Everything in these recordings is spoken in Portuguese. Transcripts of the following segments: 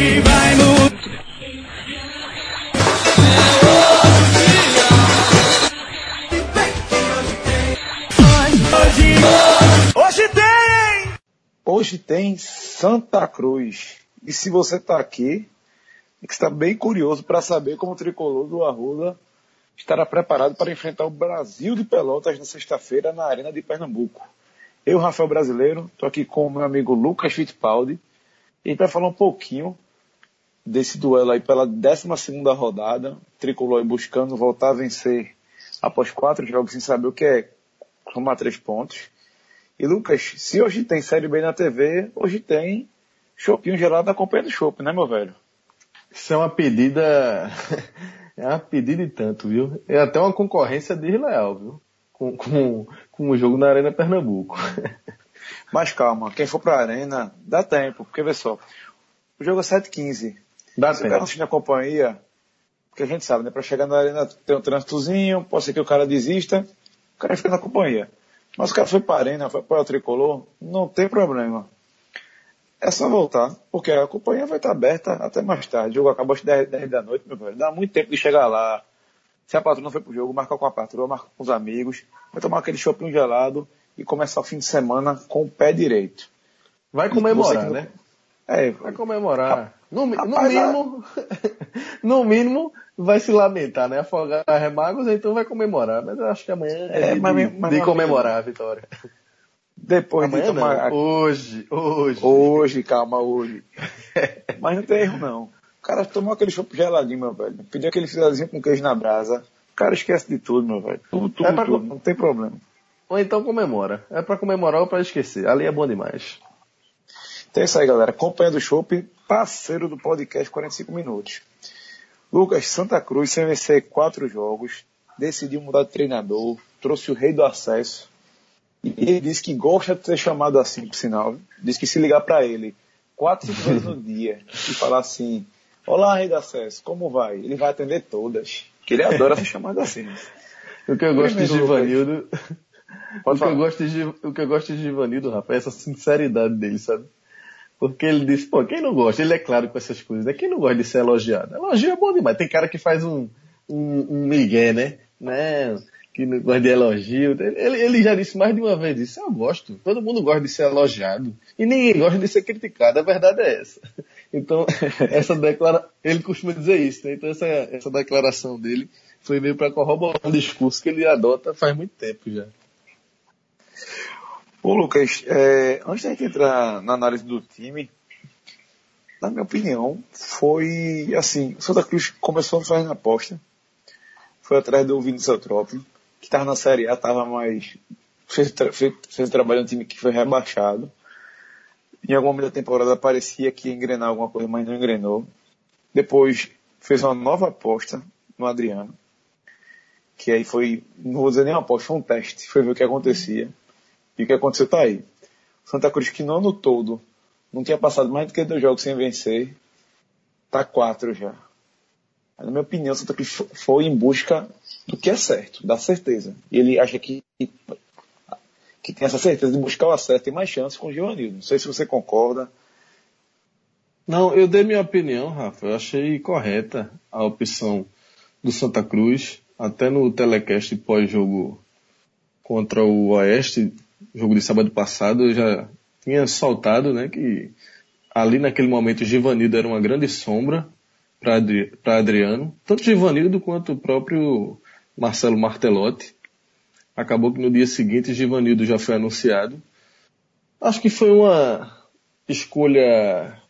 Hoje vai mudar. Hoje, hoje tem! Hoje tem Santa Cruz. E se você está aqui, é que está bem curioso para saber como o tricolor do Arruda estará preparado para enfrentar o Brasil de Pelotas na sexta-feira na Arena de Pernambuco. Eu, Rafael Brasileiro, estou aqui com o meu amigo Lucas Fittipaldi e a gente vai falar um pouquinho desse duelo aí pela 12 rodada, tricolor buscando voltar a vencer após quatro jogos sem saber o que é somar três pontos. E Lucas, se hoje tem Série B na TV, hoje tem Chopinho gelado na companhia do Chopp, né, meu velho? Isso é uma pedida. é uma pedida e tanto, viu? É até uma concorrência desleal, viu? Com, com, com o jogo na Arena Pernambuco. Mas calma, quem for pra Arena, dá tempo, porque vê só. O jogo é 7h15. Dá Se o tempo. cara assiste na companhia, porque a gente sabe, né? Pra chegar na arena tem um trânsitozinho, pode ser que o cara desista, o cara fica na companhia. Mas o cara foi pra arena, foi para o tricolor, não tem problema. É só voltar, porque a companhia vai estar aberta até mais tarde. O jogo acabou às 10, 10 da noite, meu velho. Dá muito tempo de chegar lá. Se a patroa não foi pro jogo, marca com a patroa, marca com os amigos, vai tomar aquele shopping gelado e começar o fim de semana com o pé direito. Vai Você comemorar, não- né? É, Vai comemorar. No, no Rapaz, mínimo, no mínimo, vai se lamentar, né? Afogar remagos, então vai comemorar. Mas eu acho que amanhã é, É, de, mas de mas meu comemorar a vitória. depois Amanhã de tomar não. Hoje, hoje. Hoje, calma, hoje. Mas não tem erro, não. O cara tomou aquele chopp geladinho, meu velho. Pediu aquele filezinho com queijo na brasa. O cara esquece de tudo, meu velho. Tudo, tudo, É pra- tudo. Não tem problema. Ou então comemora. É pra comemorar ou pra esquecer. Ali é bom demais. Então é isso aí, galera. Companhia do Chopp, parceiro do podcast 45 Minutos. Lucas, Santa Cruz, sem vencer quatro jogos, decidiu mudar de treinador, trouxe o rei do acesso. E ele disse que gosta de ser chamado assim, por sinal. Diz que se ligar para ele quatro, cinco vezes no dia e falar assim: Olá, rei do acesso, como vai? Ele vai atender todas. Que ele adora ser chamado assim. O que eu gosto de Primeiro. Givanildo. O que, eu gosto de, o que eu gosto de Givanildo, rapaz, é essa sinceridade dele, sabe? Porque ele disse, pô, quem não gosta? Ele é claro com essas coisas, né? Quem não gosta de ser elogiado? Elogio é bom demais. Tem cara que faz um, um, um migué, né? Não, que não gosta de elogio. Ele, ele já disse mais de uma vez isso. Eu gosto. Todo mundo gosta de ser elogiado. E ninguém gosta de ser criticado. A verdade é essa. Então, essa declara... ele costuma dizer isso, né? Então essa, essa declaração dele foi meio para corroborar um discurso que ele adota faz muito tempo já. Ô Lucas, é, antes da gente entrar na análise do time, na minha opinião, foi assim, o Santa Cruz começou fazendo aposta, foi atrás do Vinícius Eutrópio, que estava na Série A, estava mais. Fez, fez, fez trabalho no time que foi rebaixado. Em algum momento da temporada parecia que ia engrenar alguma coisa, mas não engrenou. Depois fez uma nova aposta no Adriano, que aí foi, não vou dizer nem uma aposta, foi um teste, foi ver o que acontecia. E o que aconteceu tá aí. Santa Cruz, que no ano todo não tinha passado mais do que dois jogos sem vencer, tá quatro já. Na minha opinião, Santa Cruz fo- foi em busca do que é certo, da certeza. E ele acha que, que tem essa certeza de buscar o acerto, tem mais chance com o Giovanildo. Não sei se você concorda. Não, eu dei minha opinião, Rafa. Eu achei correta a opção do Santa Cruz. Até no telecast pós-jogo contra o Oeste, jogo de sábado passado, eu já tinha soltado, né, que ali naquele momento o Givanildo era uma grande sombra para Adri Adriano. Tanto Givanildo quanto o próprio Marcelo Martelotti. Acabou que no dia seguinte Givanildo já foi anunciado. Acho que foi uma escolha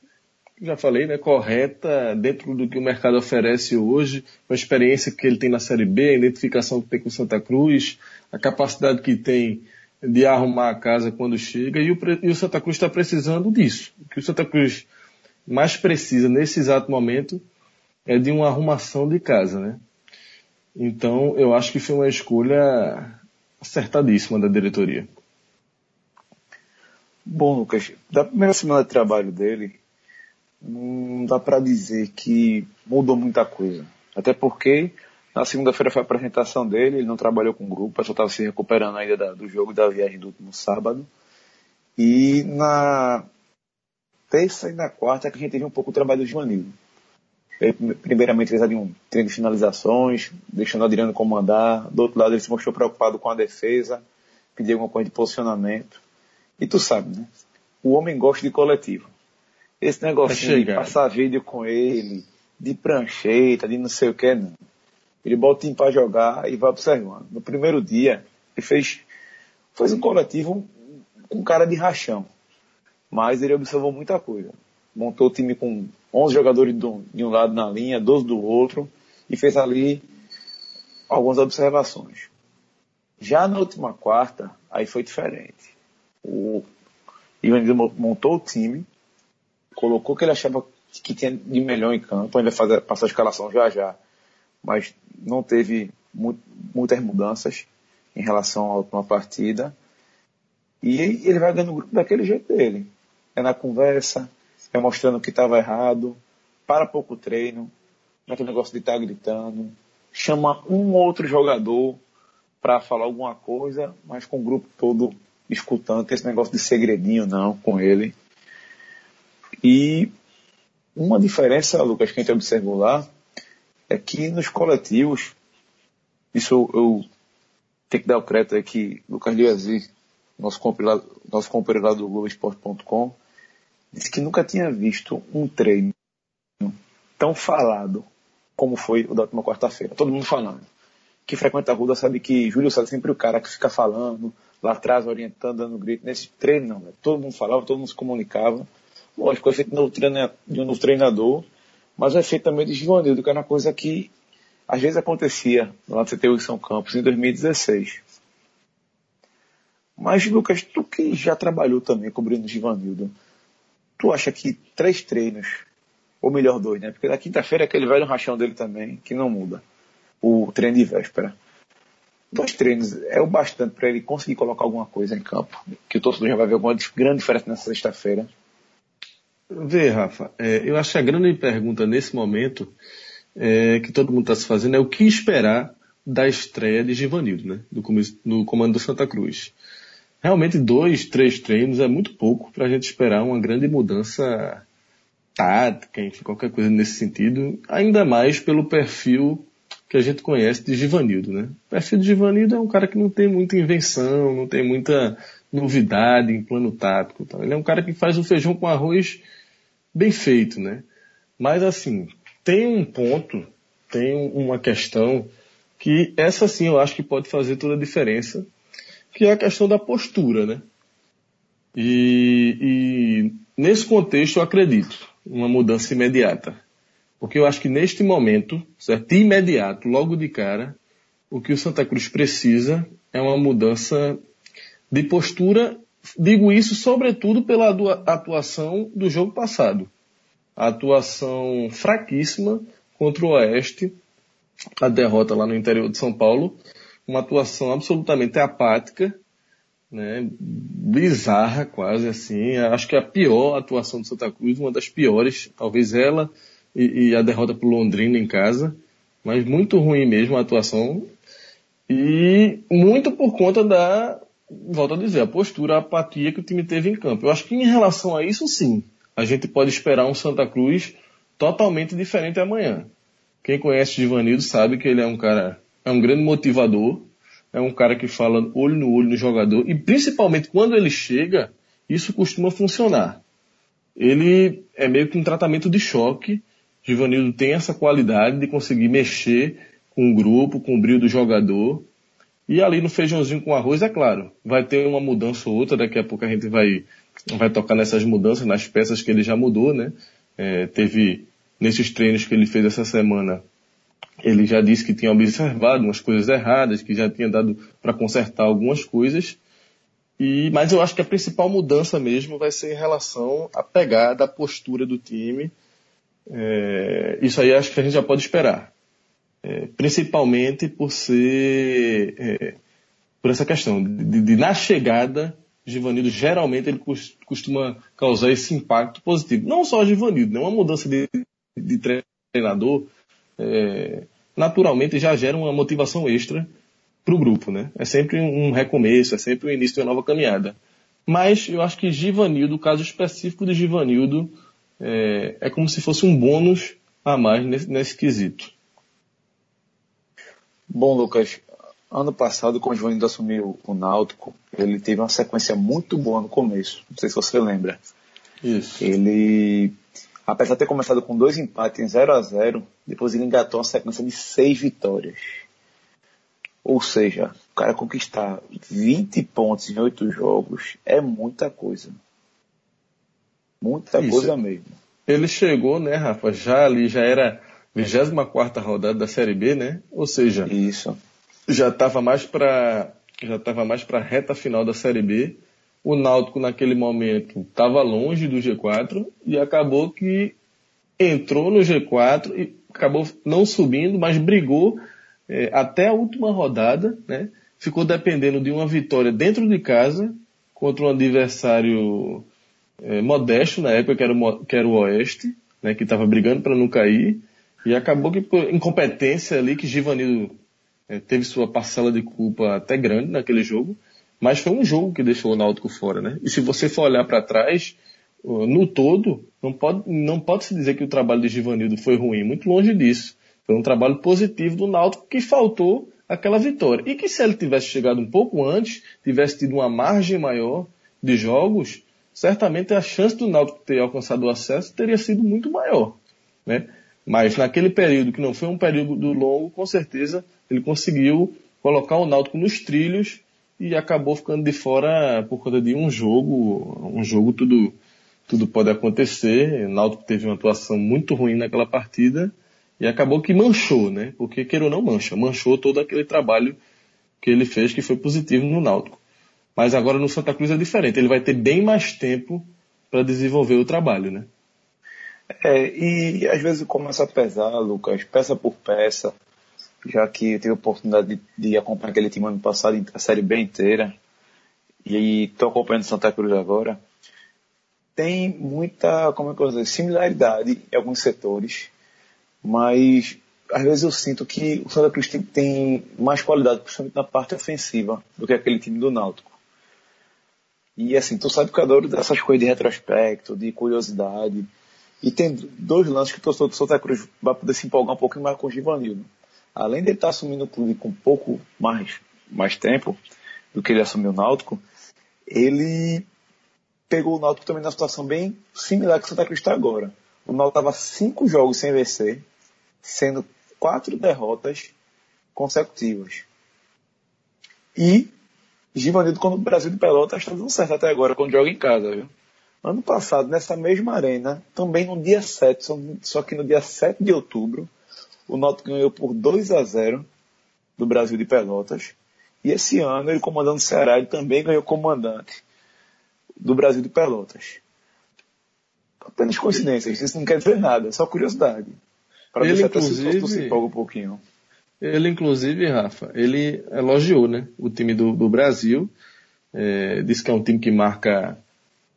já falei, né, correta dentro do que o mercado oferece hoje, com a experiência que ele tem na Série B, a identificação que tem com Santa Cruz, a capacidade que tem de arrumar a casa quando chega, e o, e o Santa Cruz está precisando disso. O que o Santa Cruz mais precisa nesse exato momento é de uma arrumação de casa, né? Então, eu acho que foi uma escolha acertadíssima da diretoria. Bom, Lucas, da primeira semana de trabalho dele, não dá para dizer que mudou muita coisa. Até porque na segunda-feira foi a apresentação dele, ele não trabalhou com o grupo, só estava se recuperando ainda da- do jogo da viagem do último sábado. E na terça e na quarta que a gente teve um pouco o trabalho do Joanildo. Ele, primeiramente fez ali um treino de finalizações, deixando o Adriano comandar. Do outro lado ele se mostrou preocupado com a defesa, pediu alguma coisa de posicionamento. E tu sabe, né? O homem gosta de coletivo. Esse negócio de passar vídeo com ele, de prancheta, de não sei o que, não. Ele bota o time para jogar e vai observando. No primeiro dia, ele fez, fez um coletivo com cara de rachão. Mas ele observou muita coisa. Montou o time com 11 jogadores de um lado na linha, 12 do outro, e fez ali algumas observações. Já na última quarta, aí foi diferente. O Ivanildo montou o time, colocou o que ele achava que tinha de melhor em campo, ainda fazer, passar a escalação já já, mas não teve muitas mudanças em relação à última partida. E ele vai ganhando o grupo daquele jeito dele. É na conversa, é mostrando que estava errado, para pouco treino, naquele negócio de estar tá gritando, chama um outro jogador para falar alguma coisa, mas com o grupo todo escutando, tem esse negócio de segredinho não com ele. E uma diferença, Lucas, que a gente observou lá, é que nos coletivos, isso eu tenho que dar o crédito aqui, Lucas Liazzi, nosso compilador, nosso do Globoesporte.com, disse que nunca tinha visto um treino tão falado como foi o da última quarta-feira. Todo mundo falando. Que frequenta a Ruda sabe que Júlio César é sempre o cara que fica falando, lá atrás orientando, dando grito. Nesse treino não, né? todo mundo falava, todo mundo se comunicava. Lógico, o efeito de um novo treinador, mas o efeito também de Givanildo, que era uma coisa que às vezes acontecia lá no CTU em São Campos em 2016. Mas, Lucas, tu que já trabalhou também cobrindo Givanildo, tu acha que três treinos, ou melhor dois, né? Porque na quinta-feira é aquele velho rachão dele também, que não muda. O treino de véspera. Dois treinos é o bastante para ele conseguir colocar alguma coisa em campo. Que o torcedor já vai ver alguma grande diferença nessa sexta-feira. Vê, Rafa, é, eu acho que a grande pergunta nesse momento é, que todo mundo está se fazendo é o que esperar da estreia de Givanildo, né? No comando do Santa Cruz realmente dois, três treinos é muito pouco para a gente esperar uma grande mudança tática, enfim, qualquer coisa nesse sentido, ainda mais pelo perfil que a gente conhece de Givanildo, né? O perfil de Givanildo é um cara que não tem muita invenção, não tem muita novidade em plano tático. Tá? Ele é um cara que faz o feijão com arroz bem feito, né? Mas assim, tem um ponto, tem uma questão que essa sim eu acho que pode fazer toda a diferença que é a questão da postura, né? E, e nesse contexto eu acredito uma mudança imediata. Porque eu acho que neste momento, certo? De imediato, logo de cara, o que o Santa Cruz precisa é uma mudança de postura. Digo isso sobretudo pela atuação do jogo passado. A atuação fraquíssima contra o Oeste, a derrota lá no interior de São Paulo, uma atuação absolutamente apática, né, bizarra quase assim. Acho que a pior atuação do Santa Cruz, uma das piores, talvez ela e, e a derrota para Londrina em casa, mas muito ruim mesmo a atuação e muito por conta da, volto a dizer, a postura, a apatia que o time teve em campo. Eu acho que em relação a isso sim, a gente pode esperar um Santa Cruz totalmente diferente amanhã. Quem conhece o Givanildo sabe que ele é um cara é um grande motivador, é um cara que fala olho no olho no jogador e principalmente quando ele chega, isso costuma funcionar. Ele é meio que um tratamento de choque. Givanildo tem essa qualidade de conseguir mexer com o grupo, com o brilho do jogador. E ali no feijãozinho com arroz, é claro, vai ter uma mudança ou outra, daqui a pouco a gente vai, vai tocar nessas mudanças, nas peças que ele já mudou, né? É, teve nesses treinos que ele fez essa semana, ele já disse que tinha observado umas coisas erradas, que já tinha dado para consertar algumas coisas. E, mas eu acho que a principal mudança mesmo vai ser em relação à pegada, à postura do time. É, isso aí acho que a gente já pode esperar. É, principalmente por ser, é, por essa questão de, de, na chegada, Givanildo geralmente ele costuma causar esse impacto positivo. Não só Givanildo, né? uma mudança de, de treinador, é, naturalmente já gera uma motivação extra para o grupo, né? É sempre um recomeço, é sempre o início de uma nova caminhada. Mas eu acho que Givanildo, o caso específico de Givanildo, é, é como se fosse um bônus a mais nesse, nesse quesito. Bom, Lucas, ano passado, quando o Givanildo assumiu o Náutico, ele teve uma sequência muito boa no começo. Não sei se você lembra. Isso. Ele, apesar de ter começado com dois empates em 0 a 0 depois ele engatou uma sequência de seis vitórias. Ou seja, o cara conquistar 20 pontos em oito jogos é muita coisa. Muita Isso. coisa mesmo. Ele chegou, né, Rafa, já ali, já era 24 rodada da Série B, né? Ou seja, Isso. já estava mais para já estava mais para a reta final da Série B. O Náutico naquele momento estava longe do G4 e acabou que entrou no G4 e acabou não subindo, mas brigou é, até a última rodada, né? Ficou dependendo de uma vitória dentro de casa contra um adversário é, modesto na época, que era, o, que era o Oeste, né? Que estava brigando para não cair. E acabou que por incompetência ali, que Givanildo é, teve sua parcela de culpa até grande naquele jogo, mas foi um jogo que deixou o Náutico fora, né? E se você for olhar para trás, no todo, não pode, não pode se dizer que o trabalho de Givanildo foi ruim, muito longe disso. Foi um trabalho positivo do Náutico que faltou aquela vitória. E que se ele tivesse chegado um pouco antes, tivesse tido uma margem maior de jogos, certamente a chance do Náutico ter alcançado o acesso teria sido muito maior, né? Mas naquele período, que não foi um período longo, com certeza ele conseguiu colocar o Náutico nos trilhos e acabou ficando de fora por conta de um jogo, um jogo tudo, tudo pode acontecer. O Náutico teve uma atuação muito ruim naquela partida e acabou que manchou, né? Porque queira ou não mancha, manchou todo aquele trabalho que ele fez que foi positivo no Náutico. Mas agora no Santa Cruz é diferente, ele vai ter bem mais tempo para desenvolver o trabalho, né? É, e às vezes começa a pesar, Lucas, peça por peça, já que eu tive a oportunidade de, de acompanhar aquele time ano passado, a série bem inteira, e estou acompanhando Santa Cruz agora, tem muita, como é que eu vou dizer, similaridade em alguns setores, mas às vezes eu sinto que o Santa Cruz tem, tem mais qualidade, principalmente na parte ofensiva, do que aquele time do Náutico. E assim, tu sabe que eu adoro dessas coisas de retrospecto, de curiosidade. E tem dois lances que o torcedor do Santa Cruz vai poder se empolgar um pouquinho mais com o Givanildo. Além de ele estar assumindo o clube com um pouco mais, mais tempo do que ele assumiu o Náutico, ele pegou o Náutico também numa situação bem similar que o Santa Cruz está agora. O Náutico estava cinco jogos sem vencer sendo quatro derrotas consecutivas. E Givanildo, quando o Brasil de Pelotas, está dando certo até agora, quando joga em casa, viu? Ano passado, nessa mesma arena, também no dia 7, só que no dia 7 de outubro, o Náutico ganhou por 2 a 0 do Brasil de Pelotas. E esse ano, ele comandando o Ceará, ele também ganhou comandante do Brasil de Pelotas. Apenas coincidências, isso não quer dizer nada, é só curiosidade. Para ele, inclusive, se um pouquinho. Ele, inclusive, Rafa, ele elogiou né, o time do, do Brasil, é, disse que é um time que marca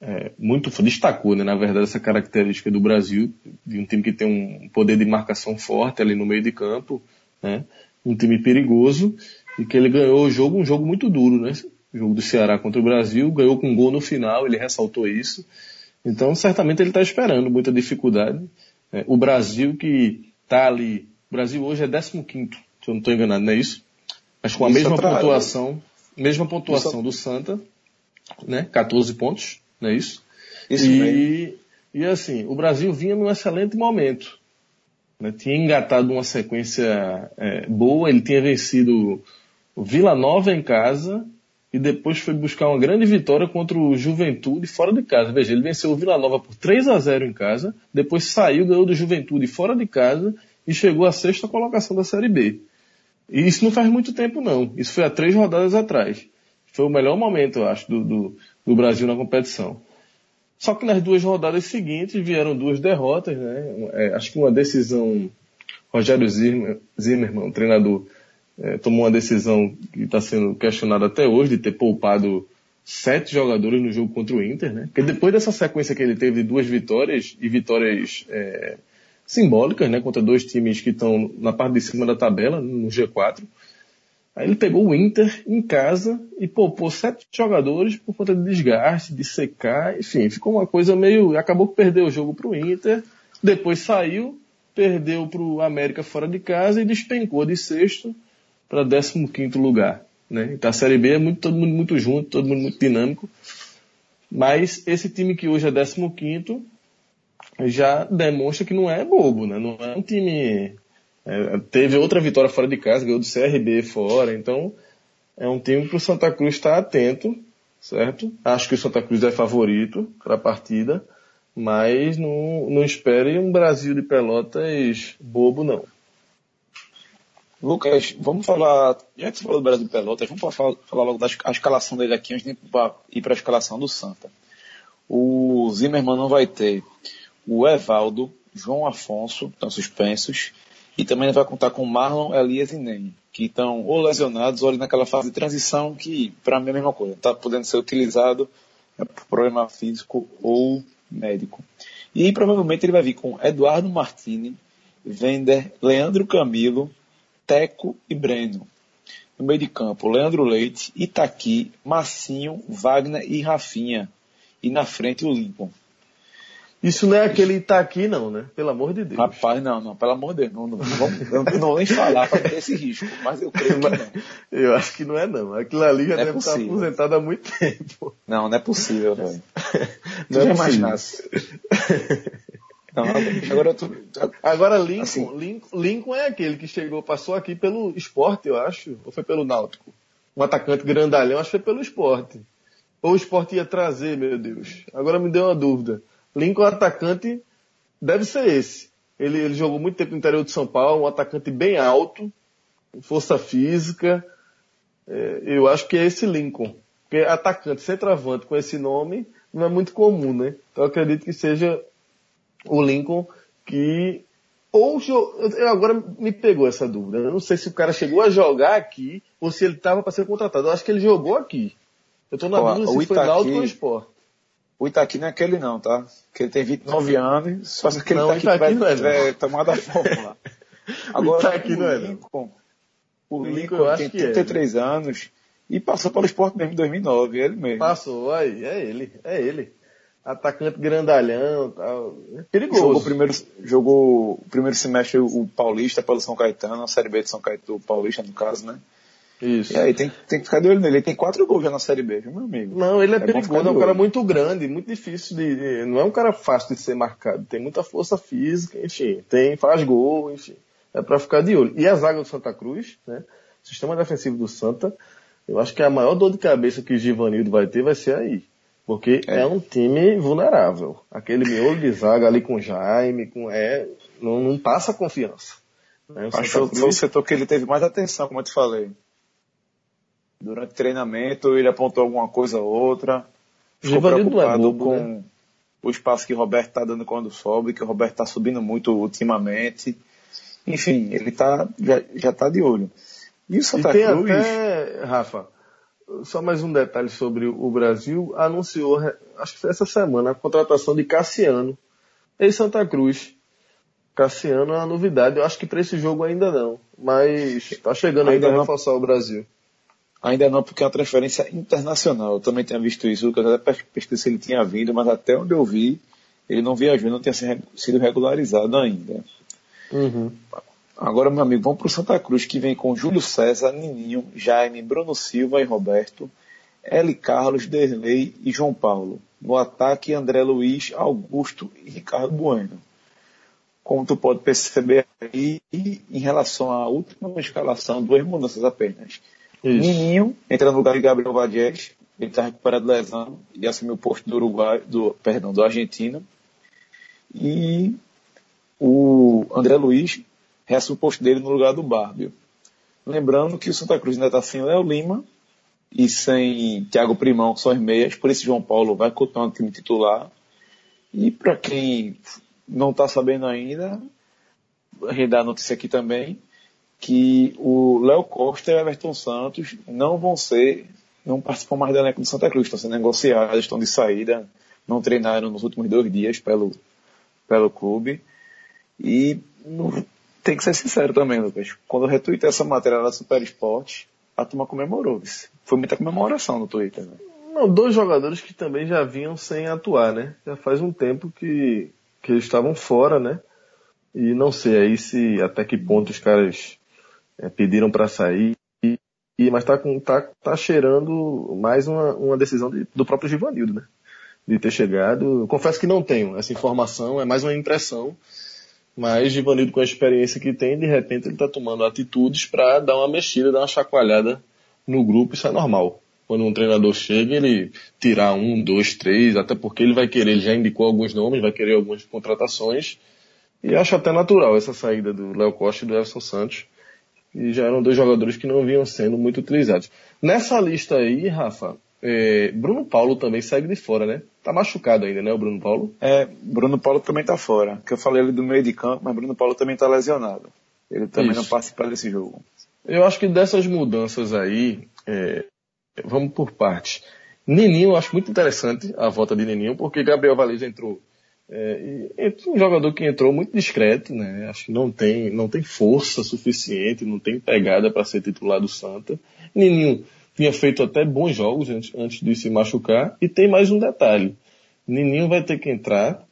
é, muito, destacou, né, na verdade, essa característica do Brasil, de um time que tem um poder de marcação forte ali no meio de campo, né, um time perigoso, e que ele ganhou o jogo, um jogo muito duro, né, o jogo do Ceará contra o Brasil, ganhou com um gol no final, ele ressaltou isso, então certamente ele está esperando muita dificuldade, é, o Brasil que está ali, o Brasil hoje é 15 se eu não estou enganado, não é isso? Mas com a isso mesma pontuação, mesma pontuação isso... do Santa, né? 14 pontos, não é isso? Isso e, e assim, o Brasil vinha num excelente momento. Né? Tinha engatado uma sequência é, boa, ele tinha vencido o Vila Nova em casa, e depois foi buscar uma grande vitória contra o Juventude fora de casa. Veja, ele venceu o Vila Nova por 3 a 0 em casa, depois saiu, ganhou do Juventude fora de casa e chegou à sexta colocação da Série B. E isso não faz muito tempo não, isso foi há três rodadas atrás. Foi o melhor momento, eu acho, do, do, do Brasil na competição. Só que nas duas rodadas seguintes vieram duas derrotas, né? É, acho que uma decisão, Rogério Zimmer, Zimmermann, treinador, é, tomou uma decisão que está sendo questionada até hoje, de ter poupado sete jogadores no jogo contra o Inter, né? Porque depois dessa sequência que ele teve de duas vitórias, e vitórias é, simbólicas, né? Contra dois times que estão na parte de cima da tabela, no G4, Aí ele pegou o Inter em casa e poupou sete jogadores por conta de desgaste, de secar, enfim, ficou uma coisa meio. Acabou que perdeu o jogo para o Inter, depois saiu, perdeu para o América fora de casa e despencou de sexto para 15 quinto lugar. Né? Então a Série B é muito, todo mundo muito junto, todo mundo muito dinâmico. Mas esse time que hoje é 15 quinto já demonstra que não é bobo, né? Não é um time é, teve outra vitória fora de casa, ganhou do CRB fora, então é um time que o Santa Cruz está atento, certo? Acho que o Santa Cruz é favorito para a partida, mas não, não espere um Brasil de Pelotas bobo, não. Lucas, vamos falar, já que você falou do Brasil de Pelotas, vamos falar, falar logo da escalação dele aqui antes de ir para a escalação do Santa. O Zimmermann não vai ter o Evaldo, João Afonso, estão suspensos, e também vai contar com Marlon, Elias e Ney, que estão ou lesionados ou naquela fase de transição que, para mim, é a mesma coisa. Está podendo ser utilizado é, por problema físico ou médico. E provavelmente ele vai vir com Eduardo Martini, Vender, Leandro Camilo, Teco e Breno. No meio de campo, Leandro Leite, Itaqui, Massinho, Wagner e Rafinha. E na frente o Lincoln. Isso não é aquele Itaqui, não, né? Pelo amor de Deus. Rapaz, não, não, pelo amor de Deus. Não, não, vamos, não vou nem falar para ter esse risco, mas eu creio que não. Eu acho que não é, não. Aquilo ali já não é deve é estar aposentado há muito tempo. Não, não é possível, velho. Não é imaginasse. Não, agora, tu, agora Lincoln, assim, Lincoln, Lincoln é aquele que chegou, passou aqui pelo esporte, eu acho, ou foi pelo Náutico? Um atacante grandalhão, acho que foi pelo esporte. Ou o esporte ia trazer, meu Deus. Agora me deu uma dúvida. Lincoln, atacante, deve ser esse. Ele, ele jogou muito tempo no interior de São Paulo, um atacante bem alto, força física. É, eu acho que é esse Lincoln. Porque atacante, centroavante com esse nome não é muito comum, né? Então eu acredito que seja o Lincoln que ou eu agora me pegou essa dúvida. Eu não sei se o cara chegou a jogar aqui ou se ele estava para ser contratado. Eu acho que ele jogou aqui. Eu estou na dúvida se foi Náutico ou Sport. O Itaqui não é aquele não, tá? Que ele tem 29 anos, só se aquele não, Itaqui, Itaqui tiver, tiver tomado a fórmula. Agora, o Itaqui não é Lincoln, o Lincoln, Lincoln tem 33 é. anos e passou pelo esporte mesmo em 2009, ele mesmo. Passou, aí, é ele, é ele. Atacante grandalhão, tal. É perigoso. Jogou o primeiro, jogou o primeiro semestre o Paulista pelo São Caetano, a Série B de São Caetano, Paulista no caso, né? Isso. E aí tem, tem que ficar de olho nele. Ele tem quatro gols já na Série B, viu, meu amigo? Não, ele é, é perigoso, é um cara muito grande, muito difícil de, de, Não é um cara fácil de ser marcado. Tem muita força física, enfim. Tem, faz gol, enfim. É para ficar de olho. E a zaga do Santa Cruz, né? Sistema defensivo do Santa, eu acho que a maior dor de cabeça que o Givanildo vai ter vai ser aí. Porque é, é um time vulnerável. Aquele miolo de zaga ali com Jaime, com é, não, não passa confiança. Né? Acho que foi o setor que ele teve mais atenção, como eu te falei. Durante o treinamento, ele apontou alguma coisa ou outra. Ficou preocupado é bobo, com né? o espaço que o Roberto está dando quando sobe, que o Roberto está subindo muito ultimamente. Enfim, ele tá, já, já tá de olho. E o Santa e tem Cruz... até, Rafa, só mais um detalhe sobre o Brasil, anunciou, acho que foi essa semana, a contratação de Cassiano em Santa Cruz. Cassiano é uma novidade, eu acho que para esse jogo ainda não, mas está chegando ainda para reforçar o Brasil. Ainda não, porque é uma transferência internacional. Eu também tinha visto isso, Lucas até pesquisei se ele tinha vindo, mas até onde eu vi, ele não viajou, não tinha sido regularizado ainda. Uhum. Agora, meu amigo, vamos para o Santa Cruz, que vem com Júlio César, Nininho, Jaime, Bruno Silva e Roberto, L. Carlos, Derlei e João Paulo. No ataque, André Luiz, Augusto e Ricardo Bueno. Como tu pode perceber aí, em relação à última escalação, duas mudanças apenas. Isso. Nininho entra no lugar de Gabriel Vadies, ele está recuperado da lesão e assumiu o posto do Uruguai, do, perdão, do Argentina. E o André Luiz reassume o posto dele no lugar do Bárbio. Lembrando que o Santa Cruz ainda está sem Léo Lima e sem Thiago Primão, que são as meias, por isso João Paulo vai continuar no time titular. E para quem não está sabendo ainda, dá a notícia aqui também, que o Léo Costa e o Everton Santos não vão ser, não participam mais do elenco do Santa Cruz, estão sendo negociados, estão de saída, não treinaram nos últimos dois dias pelo, pelo clube. E tem que ser sincero também, Lucas. Quando eu retuitei essa matéria da Super Esporte, a turma comemorou. Foi muita comemoração no Twitter. Né? Não, dois jogadores que também já vinham sem atuar, né? Já faz um tempo que, que eles estavam fora, né? E não sei aí se até que ponto os caras é, pediram para sair. E, mas tá, com, tá, tá cheirando mais uma, uma decisão de, do próprio Givanildo, né? De ter chegado. confesso que não tenho essa informação, é mais uma impressão. Mas Givanildo, com a experiência que tem, de repente ele está tomando atitudes para dar uma mexida, dar uma chacoalhada no grupo, isso é normal quando um treinador chega, ele tirar um, dois, três, até porque ele vai querer, ele já indicou alguns nomes, vai querer algumas contratações, e acho até natural essa saída do Léo Costa e do Elson Santos, que já eram dois jogadores que não vinham sendo muito utilizados. Nessa lista aí, Rafa, é, Bruno Paulo também segue de fora, né? Tá machucado ainda, né, o Bruno Paulo? É, Bruno Paulo também tá fora. Que eu falei ali do meio de campo, mas Bruno Paulo também tá lesionado. Ele também Isso. não participa desse jogo. Eu acho que dessas mudanças aí, é, Vamos por partes. Neninho, eu acho muito interessante a volta de Neninho, porque Gabriel Valês entrou. É, um jogador que entrou muito discreto, né? Acho que não tem, não tem força suficiente, não tem pegada para ser titular do Santa. Neninho tinha feito até bons jogos antes, antes de se machucar. E tem mais um detalhe. Neninho vai ter que entrar,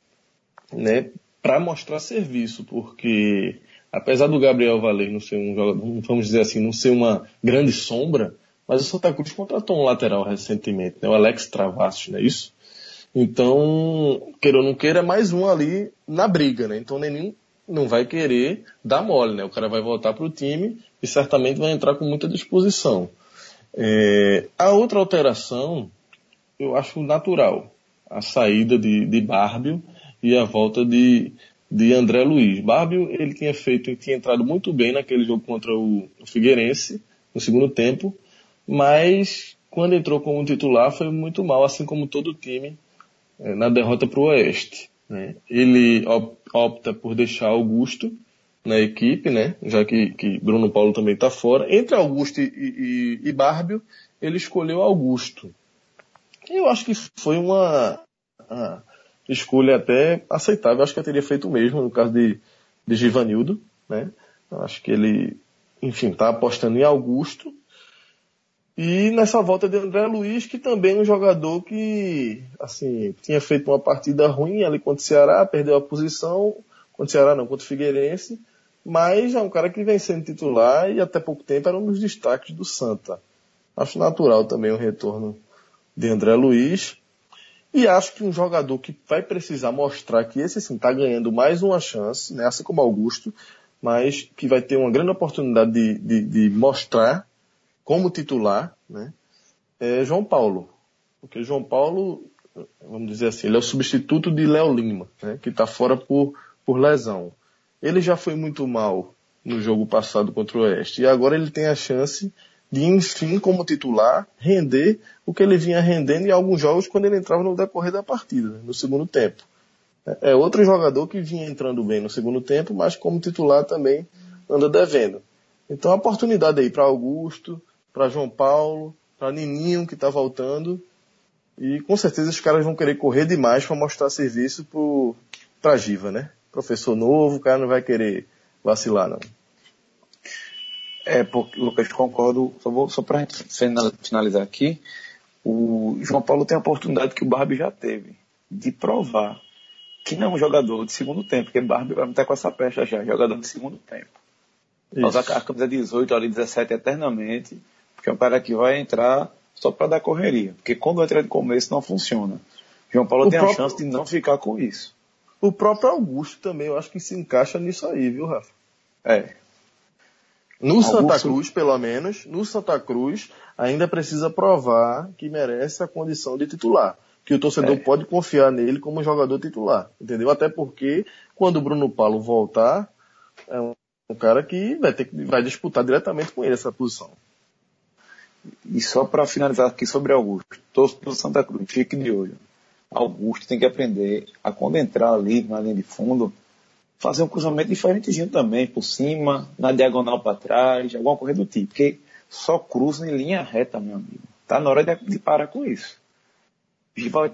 né, para mostrar serviço, porque apesar do Gabriel Valês não ser um jogador, vamos dizer assim, não ser uma grande sombra, mas o Santa Cruz contratou um lateral recentemente, né? o Alex Travassos, não é isso? Então, queira ou não queira, é mais um ali na briga, né? Então nenhum não vai querer dar mole, né? O cara vai voltar para o time e certamente vai entrar com muita disposição. É, a outra alteração, eu acho natural. A saída de, de Bárbio e a volta de, de André Luiz. Bárbio, ele tinha feito, tinha entrado muito bem naquele jogo contra o, Figueirense, no segundo tempo, mas quando entrou como titular foi muito mal, assim como todo o time na derrota para o Oeste. Né? Ele opta por deixar Augusto na equipe, né? já que, que Bruno Paulo também está fora. Entre Augusto e, e, e Bárbio, ele escolheu Augusto. Eu acho que foi uma, uma escolha até aceitável. Acho que eu teria feito o mesmo no caso de, de Givanildo. Né? Acho que ele, enfim, está apostando em Augusto e nessa volta de André Luiz, que também é um jogador que, assim, tinha feito uma partida ruim ali contra o Ceará, perdeu a posição, contra o Ceará não, contra o Figueirense, mas é um cara que vem sendo titular e até pouco tempo era um dos destaques do Santa. Acho natural também o retorno de André Luiz. E acho que um jogador que vai precisar mostrar que esse sim está ganhando mais uma chance, né, assim como Augusto, mas que vai ter uma grande oportunidade de, de, de mostrar como titular, né, é João Paulo. Porque João Paulo, vamos dizer assim, ele é o substituto de Léo Lima, né, que está fora por, por lesão. Ele já foi muito mal no jogo passado contra o Oeste. E agora ele tem a chance de, enfim, como titular, render o que ele vinha rendendo em alguns jogos quando ele entrava no decorrer da partida, né, no segundo tempo. É outro jogador que vinha entrando bem no segundo tempo, mas como titular também anda devendo. Então a oportunidade aí para Augusto, para João Paulo, para Nininho que está voltando. E com certeza os caras vão querer correr demais para mostrar serviço para Giva, né? Professor novo, o cara não vai querer vacilar, não. É, porque, Lucas, concordo. Só, vou, só para finalizar aqui, o João Paulo tem a oportunidade que o Barbie já teve de provar que não é um jogador de segundo tempo, porque Barbie vai estar com essa pecha já, jogador de segundo tempo. Usar a camisa 18 ali, 17 eternamente, porque é um cara que vai entrar só para dar correria. Porque quando entra de começo não funciona. João Paulo o tem próprio... a chance de não ficar com isso. O próprio Augusto também, eu acho que se encaixa nisso aí, viu, Rafa? É. No Augusto... Santa Cruz, pelo menos, no Santa Cruz, ainda precisa provar que merece a condição de titular. Que o torcedor é. pode confiar nele como jogador titular. Entendeu? Até porque, quando o Bruno Paulo voltar, é um cara que vai ter que vai disputar diretamente com ele essa posição. E só para finalizar aqui sobre Augusto, torço pelo Santa Cruz, fique de olho. Augusto tem que aprender a quando entrar ali na linha de fundo, fazer um cruzamento diferentezinho também, por cima, na diagonal para trás, alguma coisa do tipo. Porque só cruza em linha reta, meu amigo. Tá na hora de, de parar com isso.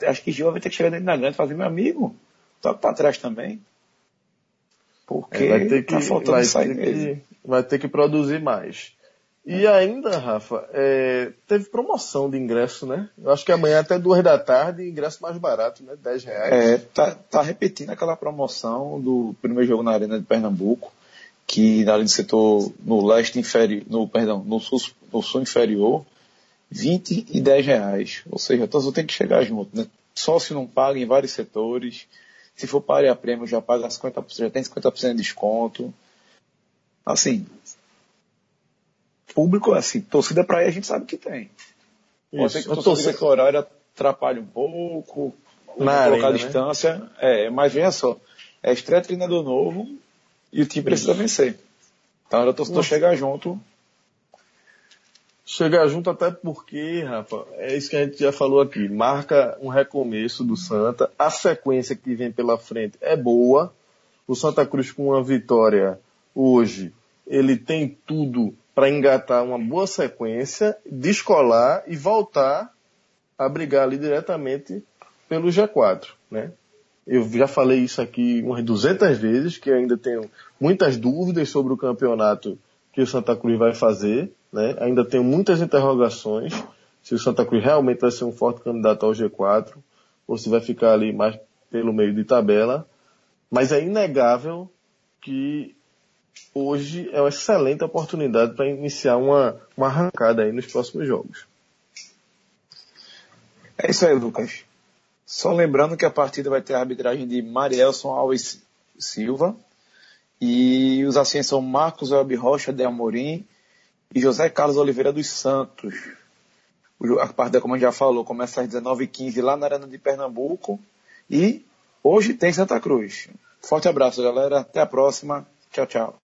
acho que Gil vai ter que chegar dentro da grande e fazer, meu amigo, toca para trás também. Porque é, vai ter que, tá faltando vai ter que, vai ter que produzir mais. E ainda, Rafa, é, teve promoção de ingresso, né? Eu acho que amanhã até duas da tarde, ingresso mais barato, né? 10 reais. É, tá, tá repetindo aquela promoção do primeiro jogo na Arena de Pernambuco, que ali do setor no leste inferior, no, perdão, no sul, no sul inferior, 20 e 10 reais. Ou seja, você tem que chegar junto, né? Só se não paga em vários setores. Se for para a prêmio, já paga 50%, já tem 50% de desconto. Assim, público, assim, torcida para aí a gente sabe que tem. Pode ser que a torcida que horário atrapalhe um pouco, Na colocar a né? distância. É, mas venha só, é estreia treinador novo e o time precisa Isso. vencer. Então a torcida chegar junto. Chegar junto até porque, Rafa, é isso que a gente já falou aqui. Marca um recomeço do Santa. A sequência que vem pela frente é boa. O Santa Cruz com uma vitória hoje, ele tem tudo para engatar uma boa sequência, descolar e voltar a brigar ali diretamente pelo G4, né? Eu já falei isso aqui umas 200 vezes, que ainda tenho muitas dúvidas sobre o campeonato que o Santa Cruz vai fazer, né? Ainda tenho muitas interrogações se o Santa Cruz realmente vai ser um forte candidato ao G4 ou se vai ficar ali mais pelo meio de tabela. Mas é inegável que hoje é uma excelente oportunidade para iniciar uma, uma arrancada aí nos próximos jogos. É isso aí, Lucas. Só lembrando que a partida vai ter a arbitragem de Marielson Alves Silva e os assinantes são Marcos Web Rocha de Amorim e José Carlos Oliveira dos Santos. A partida, como a gente já falou, começa às 19h15 lá na Arena de Pernambuco e hoje tem Santa Cruz. Forte abraço, galera. Até a próxima. Tchau, tchau.